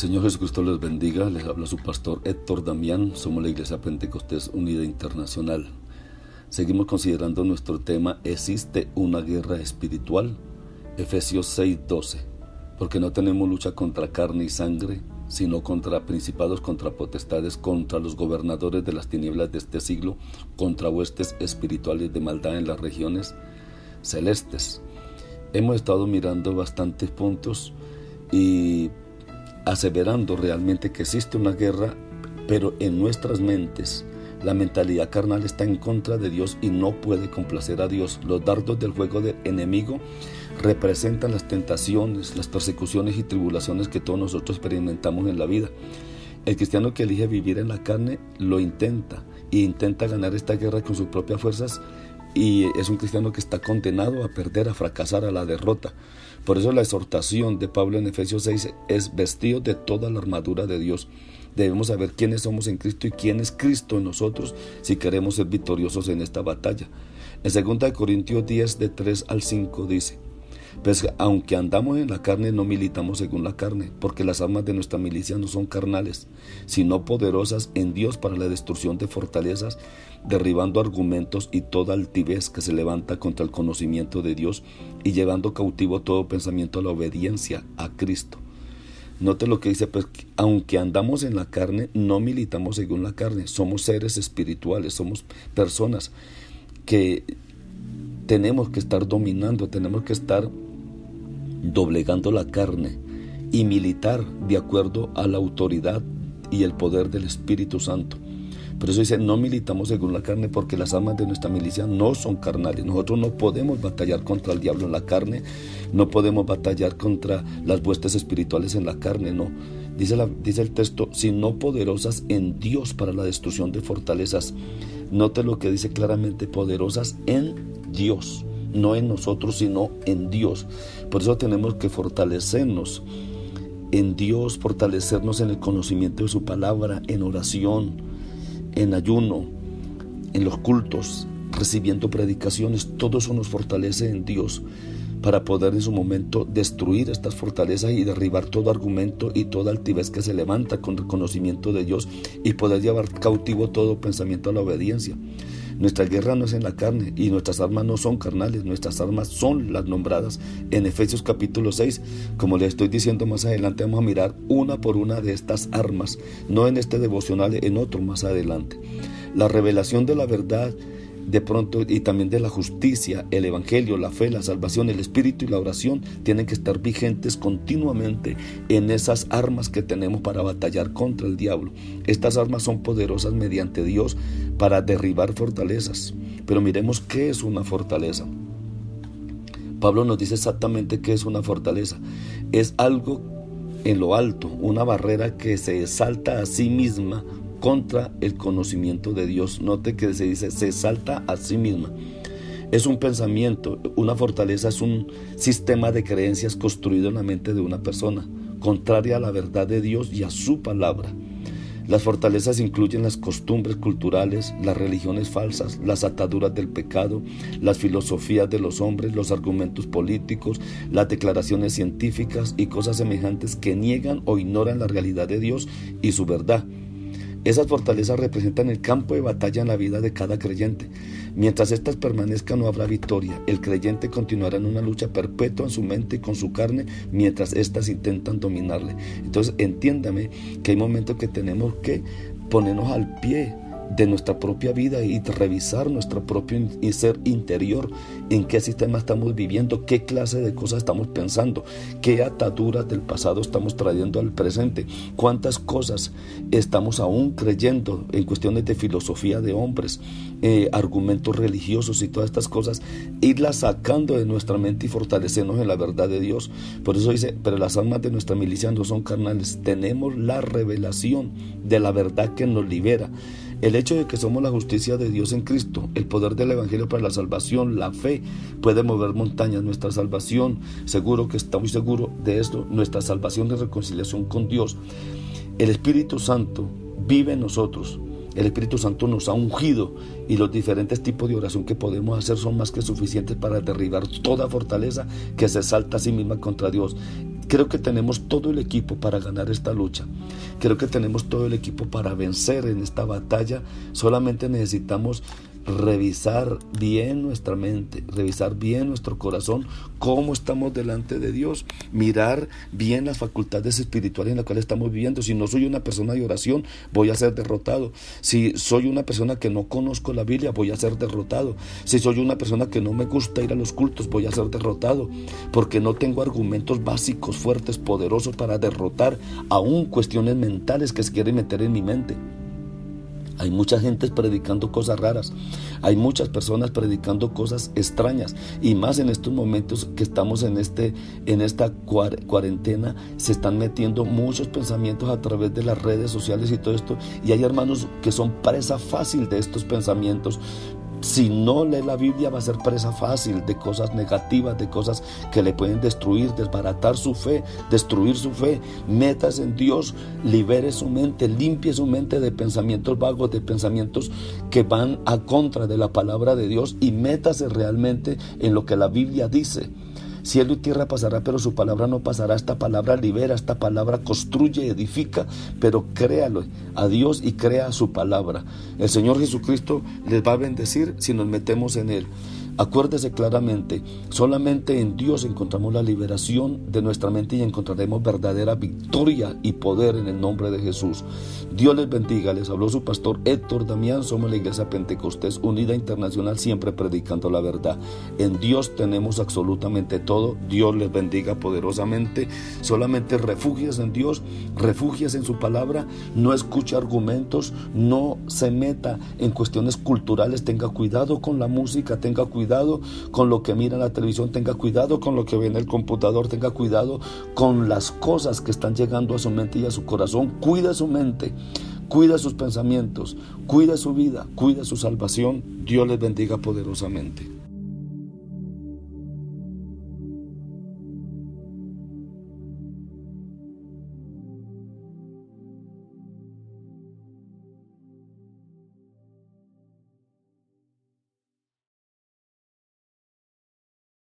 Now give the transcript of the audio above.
Señor Jesucristo les bendiga, les habla su pastor Héctor Damián, somos la Iglesia Pentecostés Unida Internacional. Seguimos considerando nuestro tema, ¿existe una guerra espiritual? Efesios 6:12, porque no tenemos lucha contra carne y sangre, sino contra principados, contra potestades, contra los gobernadores de las tinieblas de este siglo, contra huestes espirituales de maldad en las regiones celestes. Hemos estado mirando bastantes puntos y aseverando realmente que existe una guerra, pero en nuestras mentes la mentalidad carnal está en contra de Dios y no puede complacer a Dios. Los dardos del juego del enemigo representan las tentaciones, las persecuciones y tribulaciones que todos nosotros experimentamos en la vida. El cristiano que elige vivir en la carne lo intenta e intenta ganar esta guerra con sus propias fuerzas y es un cristiano que está condenado a perder, a fracasar, a la derrota. Por eso la exhortación de Pablo en Efesios 6 es vestido de toda la armadura de Dios. Debemos saber quiénes somos en Cristo y quién es Cristo en nosotros si queremos ser victoriosos en esta batalla. En 2 Corintios 10 de 3 al 5 dice, pues aunque andamos en la carne, no militamos según la carne, porque las armas de nuestra milicia no son carnales, sino poderosas en Dios para la destrucción de fortalezas, derribando argumentos y toda altivez que se levanta contra el conocimiento de Dios y llevando cautivo todo pensamiento a la obediencia a Cristo. Note lo que dice, pues, aunque andamos en la carne, no militamos según la carne, somos seres espirituales, somos personas que tenemos que estar dominando, tenemos que estar doblegando la carne y militar de acuerdo a la autoridad y el poder del Espíritu Santo. Por eso dice, no militamos según la carne porque las armas de nuestra milicia no son carnales. Nosotros no podemos batallar contra el diablo en la carne, no podemos batallar contra las huestes espirituales en la carne, no. Dice, la, dice el texto, sino poderosas en Dios para la destrucción de fortalezas. Note lo que dice claramente, poderosas en Dios no en nosotros, sino en Dios. Por eso tenemos que fortalecernos en Dios, fortalecernos en el conocimiento de su palabra, en oración, en ayuno, en los cultos, recibiendo predicaciones. Todo eso nos fortalece en Dios para poder en su momento destruir estas fortalezas y derribar todo argumento y toda altivez que se levanta con el conocimiento de Dios y poder llevar cautivo todo pensamiento a la obediencia. Nuestra guerra no es en la carne y nuestras armas no son carnales, nuestras armas son las nombradas en Efesios capítulo 6. Como les estoy diciendo más adelante, vamos a mirar una por una de estas armas, no en este devocional, en otro más adelante. La revelación de la verdad de pronto y también de la justicia, el evangelio, la fe, la salvación, el espíritu y la oración tienen que estar vigentes continuamente en esas armas que tenemos para batallar contra el diablo. Estas armas son poderosas mediante Dios para derribar fortalezas. Pero miremos qué es una fortaleza. Pablo nos dice exactamente qué es una fortaleza. Es algo en lo alto, una barrera que se salta a sí misma contra el conocimiento de Dios. Note que se dice, se salta a sí misma. Es un pensamiento, una fortaleza es un sistema de creencias construido en la mente de una persona, contraria a la verdad de Dios y a su palabra. Las fortalezas incluyen las costumbres culturales, las religiones falsas, las ataduras del pecado, las filosofías de los hombres, los argumentos políticos, las declaraciones científicas y cosas semejantes que niegan o ignoran la realidad de Dios y su verdad esas fortalezas representan el campo de batalla en la vida de cada creyente. Mientras éstas permanezcan no habrá victoria. El creyente continuará en una lucha perpetua en su mente y con su carne mientras éstas intentan dominarle. Entonces entiéndame que hay momentos que tenemos que ponernos al pie de nuestra propia vida y revisar nuestro propio ser interior, en qué sistema estamos viviendo, qué clase de cosas estamos pensando, qué ataduras del pasado estamos trayendo al presente, cuántas cosas estamos aún creyendo en cuestiones de filosofía de hombres, eh, argumentos religiosos y todas estas cosas, irlas sacando de nuestra mente y fortalecernos en la verdad de Dios. Por eso dice, pero las almas de nuestra milicia no son carnales, tenemos la revelación de la verdad que nos libera. El hecho de que somos la justicia de Dios en Cristo, el poder del Evangelio para la salvación, la fe, puede mover montañas. Nuestra salvación, seguro que estamos seguros de esto, nuestra salvación de reconciliación con Dios. El Espíritu Santo vive en nosotros. El Espíritu Santo nos ha ungido y los diferentes tipos de oración que podemos hacer son más que suficientes para derribar toda fortaleza que se salta a sí misma contra Dios. Creo que tenemos todo el equipo para ganar esta lucha. Creo que tenemos todo el equipo para vencer en esta batalla. Solamente necesitamos revisar bien nuestra mente, revisar bien nuestro corazón, cómo estamos delante de Dios, mirar bien las facultades espirituales en las cuales estamos viviendo. Si no soy una persona de oración, voy a ser derrotado. Si soy una persona que no conozco la Biblia, voy a ser derrotado. Si soy una persona que no me gusta ir a los cultos, voy a ser derrotado, porque no tengo argumentos básicos, fuertes, poderosos para derrotar aún cuestiones mentales que se quieren meter en mi mente. Hay mucha gente predicando cosas raras. Hay muchas personas predicando cosas extrañas. Y más en estos momentos que estamos en, este, en esta cuarentena, se están metiendo muchos pensamientos a través de las redes sociales y todo esto. Y hay hermanos que son presa fácil de estos pensamientos si no lee la Biblia va a ser presa fácil de cosas negativas, de cosas que le pueden destruir, desbaratar su fe, destruir su fe. Metas en Dios, libere su mente, limpie su mente de pensamientos vagos, de pensamientos que van a contra de la palabra de Dios y métase realmente en lo que la Biblia dice. Cielo y tierra pasará, pero su palabra no pasará. Esta palabra libera, esta palabra construye, edifica, pero créalo a Dios y crea su palabra. El Señor Jesucristo les va a bendecir si nos metemos en Él. Acuérdese claramente, solamente en Dios encontramos la liberación de nuestra mente y encontraremos verdadera victoria y poder en el nombre de Jesús. Dios les bendiga, les habló su pastor Héctor Damián, somos la Iglesia Pentecostés Unida Internacional, siempre predicando la verdad. En Dios tenemos absolutamente todo, Dios les bendiga poderosamente, solamente refugias en Dios, refugias en su palabra, no escuche argumentos, no se meta en cuestiones culturales, tenga cuidado con la música, tenga cuidado cuidado con lo que mira en la televisión, tenga cuidado con lo que ve en el computador, tenga cuidado con las cosas que están llegando a su mente y a su corazón. Cuida su mente, cuida sus pensamientos, cuida su vida, cuida su salvación. Dios les bendiga poderosamente.